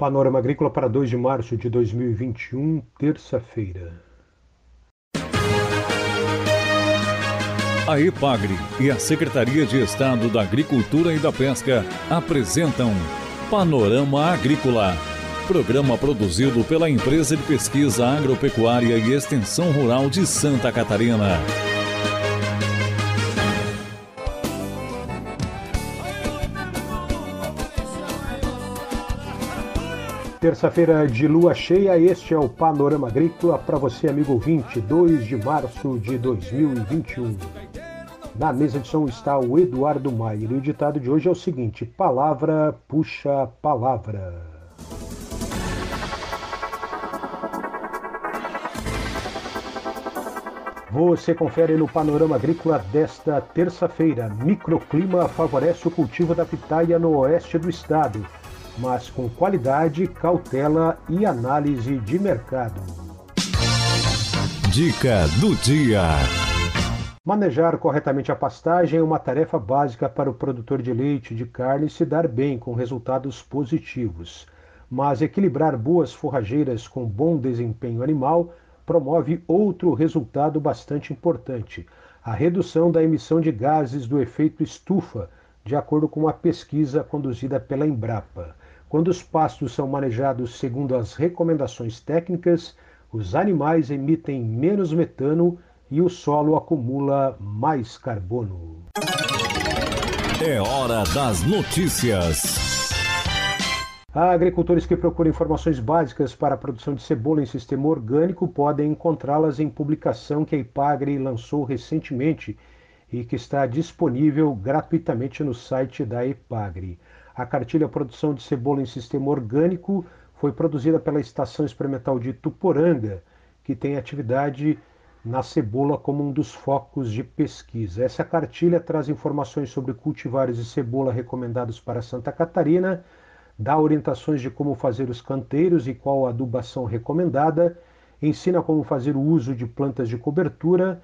Panorama Agrícola para 2 de março de 2021, terça-feira. A EPAGRE e a Secretaria de Estado da Agricultura e da Pesca apresentam Panorama Agrícola, programa produzido pela Empresa de Pesquisa Agropecuária e Extensão Rural de Santa Catarina. Terça-feira de lua cheia, este é o Panorama Agrícola para você, amigo ouvinte, 2 de março de 2021. Na mesa de som está o Eduardo Maier e o ditado de hoje é o seguinte: palavra puxa palavra. Você confere no Panorama Agrícola desta terça-feira. Microclima favorece o cultivo da pitaia no oeste do estado mas com qualidade, cautela e análise de mercado. Dica do dia. Manejar corretamente a pastagem é uma tarefa básica para o produtor de leite e de carne se dar bem com resultados positivos. Mas equilibrar boas forrageiras com bom desempenho animal promove outro resultado bastante importante: a redução da emissão de gases do efeito estufa, de acordo com uma pesquisa conduzida pela Embrapa. Quando os pastos são manejados segundo as recomendações técnicas, os animais emitem menos metano e o solo acumula mais carbono. É hora das notícias. Há agricultores que procuram informações básicas para a produção de cebola em sistema orgânico podem encontrá-las em publicação que a Ipagre lançou recentemente e que está disponível gratuitamente no site da Ipagre. A cartilha Produção de Cebola em Sistema Orgânico foi produzida pela Estação Experimental de Tuporanga, que tem atividade na cebola como um dos focos de pesquisa. Essa cartilha traz informações sobre cultivares de cebola recomendados para Santa Catarina, dá orientações de como fazer os canteiros e qual a adubação recomendada, ensina como fazer o uso de plantas de cobertura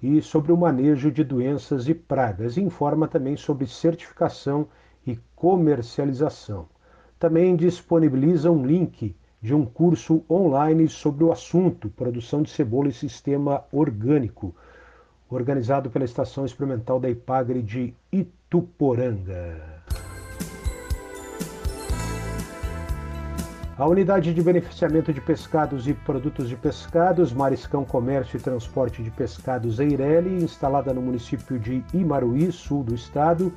e sobre o manejo de doenças e pragas, informa também sobre certificação e comercialização. Também disponibiliza um link de um curso online sobre o assunto produção de cebola e sistema orgânico, organizado pela Estação Experimental da Ipagre de Ituporanga. A unidade de beneficiamento de pescados e produtos de pescados, Mariscão Comércio e Transporte de Pescados Eireli, instalada no município de Imaruí, sul do estado,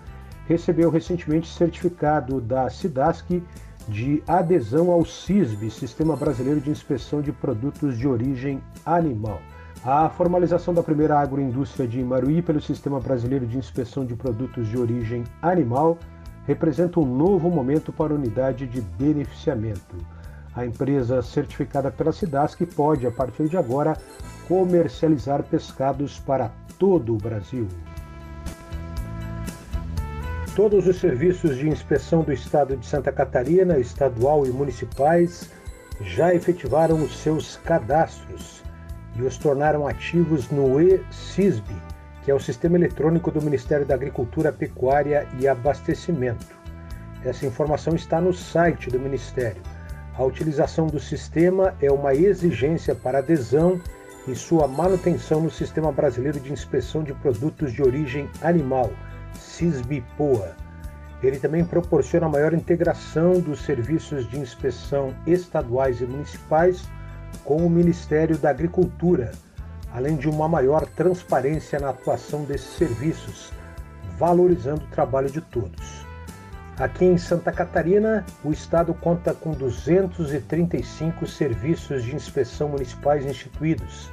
recebeu recentemente certificado da SIDASC de adesão ao CISB, Sistema Brasileiro de Inspeção de Produtos de Origem Animal. A formalização da primeira agroindústria de Imaruí pelo Sistema Brasileiro de Inspeção de Produtos de Origem Animal representa um novo momento para a unidade de beneficiamento. A empresa certificada pela SIDASC pode, a partir de agora, comercializar pescados para todo o Brasil. Todos os serviços de inspeção do Estado de Santa Catarina, estadual e municipais, já efetivaram os seus cadastros e os tornaram ativos no e-CISB, que é o Sistema Eletrônico do Ministério da Agricultura, Pecuária e Abastecimento. Essa informação está no site do Ministério. A utilização do sistema é uma exigência para adesão e sua manutenção no Sistema Brasileiro de Inspeção de Produtos de Origem Animal CISB-POA. Ele também proporciona maior integração dos serviços de inspeção estaduais e municipais com o Ministério da Agricultura, além de uma maior transparência na atuação desses serviços, valorizando o trabalho de todos. Aqui em Santa Catarina, o Estado conta com 235 serviços de inspeção municipais instituídos,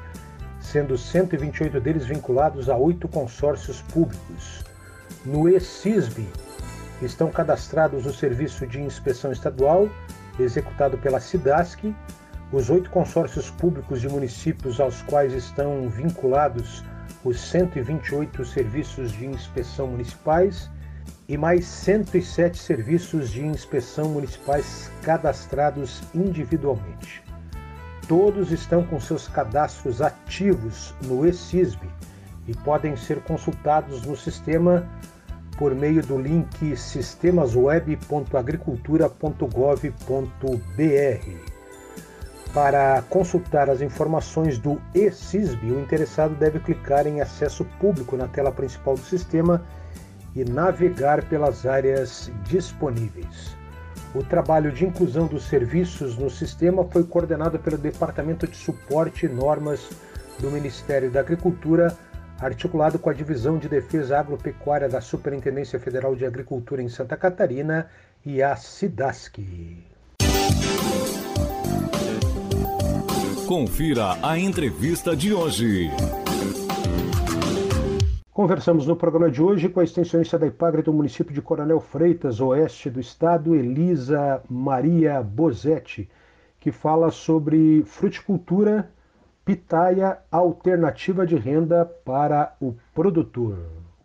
sendo 128 deles vinculados a oito consórcios públicos. No ESISB estão cadastrados o Serviço de Inspeção Estadual, executado pela SIDASC, os oito consórcios públicos de municípios aos quais estão vinculados os 128 serviços de inspeção municipais e mais 107 serviços de inspeção municipais cadastrados individualmente. Todos estão com seus cadastros ativos no ESISB e podem ser consultados no sistema por meio do link sistemasweb.agricultura.gov.br. Para consultar as informações do eCISB, o interessado deve clicar em acesso público na tela principal do sistema e navegar pelas áreas disponíveis. O trabalho de inclusão dos serviços no sistema foi coordenado pelo Departamento de Suporte e Normas do Ministério da Agricultura articulado com a Divisão de Defesa Agropecuária da Superintendência Federal de Agricultura em Santa Catarina e a SIDASC. Confira a entrevista de hoje. Conversamos no programa de hoje com a extensionista da IPAGRE do município de Coronel Freitas, oeste do estado, Elisa Maria Bozetti, que fala sobre fruticultura pitaia alternativa de renda para o produtor.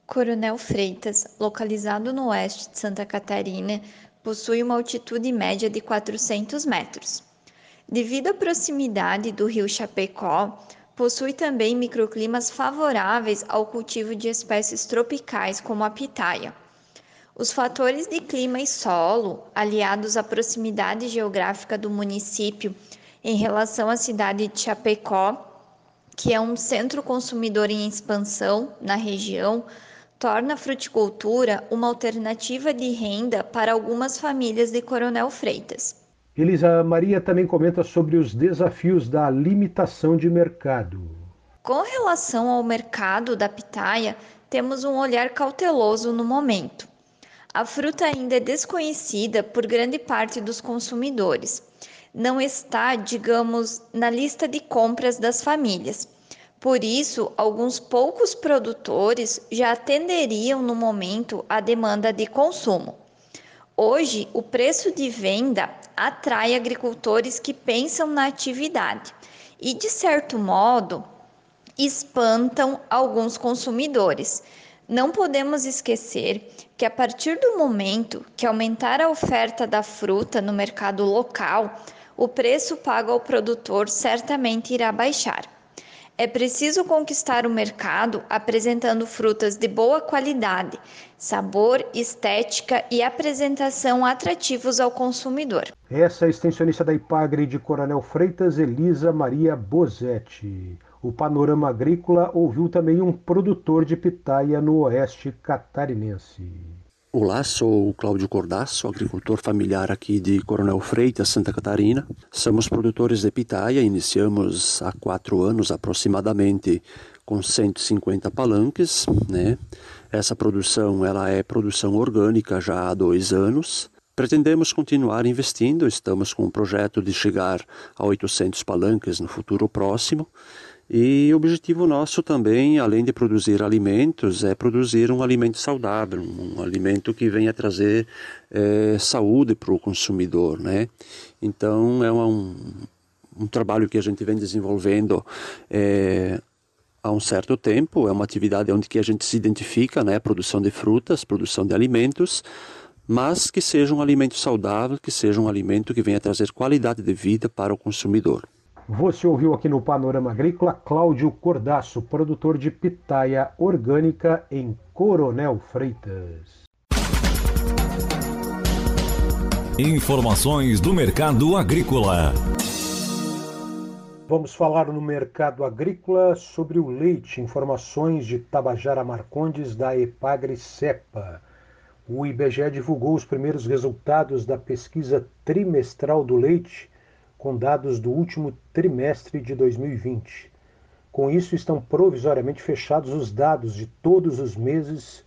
Coronel Freitas, localizado no oeste de Santa Catarina, possui uma altitude média de 400 metros. Devido à proximidade do rio Chapecó, possui também microclimas favoráveis ao cultivo de espécies tropicais como a pitaia. Os fatores de clima e solo, aliados à proximidade geográfica do município em relação à cidade de Chapecó, que é um centro consumidor em expansão na região, torna a fruticultura uma alternativa de renda para algumas famílias de Coronel Freitas. Elisa Maria também comenta sobre os desafios da limitação de mercado. Com relação ao mercado da pitaia, temos um olhar cauteloso no momento. A fruta ainda é desconhecida por grande parte dos consumidores não está, digamos, na lista de compras das famílias. Por isso, alguns poucos produtores já atenderiam no momento a demanda de consumo. Hoje, o preço de venda atrai agricultores que pensam na atividade e, de certo modo, espantam alguns consumidores. Não podemos esquecer que, a partir do momento que aumentar a oferta da fruta no mercado local, o preço pago ao produtor certamente irá baixar. É preciso conquistar o mercado apresentando frutas de boa qualidade, sabor, estética e apresentação atrativos ao consumidor. Essa é a extensionista da Ipagre de Coronel Freitas, Elisa Maria Bozetti. O Panorama Agrícola ouviu também um produtor de pitaia no oeste catarinense. Olá, sou o Cláudio Cordaço, agricultor familiar aqui de Coronel Freitas, Santa Catarina. Somos produtores de pitaia, iniciamos há quatro anos aproximadamente com 150 palanques, né? Essa produção ela é produção orgânica já há dois anos. Pretendemos continuar investindo, estamos com um projeto de chegar a 800 palanques no futuro próximo e o objetivo nosso também, além de produzir alimentos, é produzir um alimento saudável, um alimento que venha trazer é, saúde para o consumidor, né? Então é um, um trabalho que a gente vem desenvolvendo é, há um certo tempo. É uma atividade onde que a gente se identifica, né? Produção de frutas, produção de alimentos, mas que seja um alimento saudável, que seja um alimento que venha trazer qualidade de vida para o consumidor. Você ouviu aqui no Panorama Agrícola Cláudio Cordaço, produtor de pitaia orgânica em Coronel Freitas. Informações do mercado agrícola. Vamos falar no mercado agrícola sobre o leite. Informações de Tabajara Marcondes da Epagre Cepa. O IBGE divulgou os primeiros resultados da pesquisa trimestral do leite com dados do último trimestre de 2020. Com isso, estão provisoriamente fechados os dados de todos os meses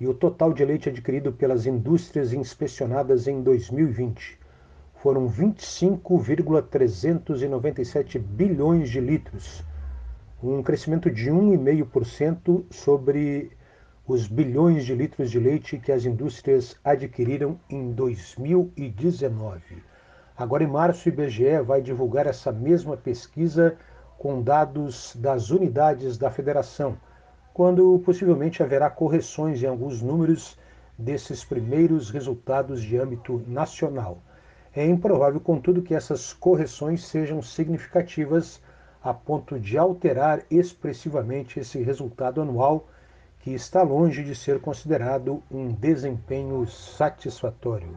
e o total de leite adquirido pelas indústrias inspecionadas em 2020. Foram 25,397 bilhões de litros, um crescimento de 1,5% sobre os bilhões de litros de leite que as indústrias adquiriram em 2019. Agora, em março, o IBGE vai divulgar essa mesma pesquisa com dados das unidades da federação, quando possivelmente haverá correções em alguns números desses primeiros resultados de âmbito nacional. É improvável, contudo, que essas correções sejam significativas a ponto de alterar expressivamente esse resultado anual que está longe de ser considerado um desempenho satisfatório.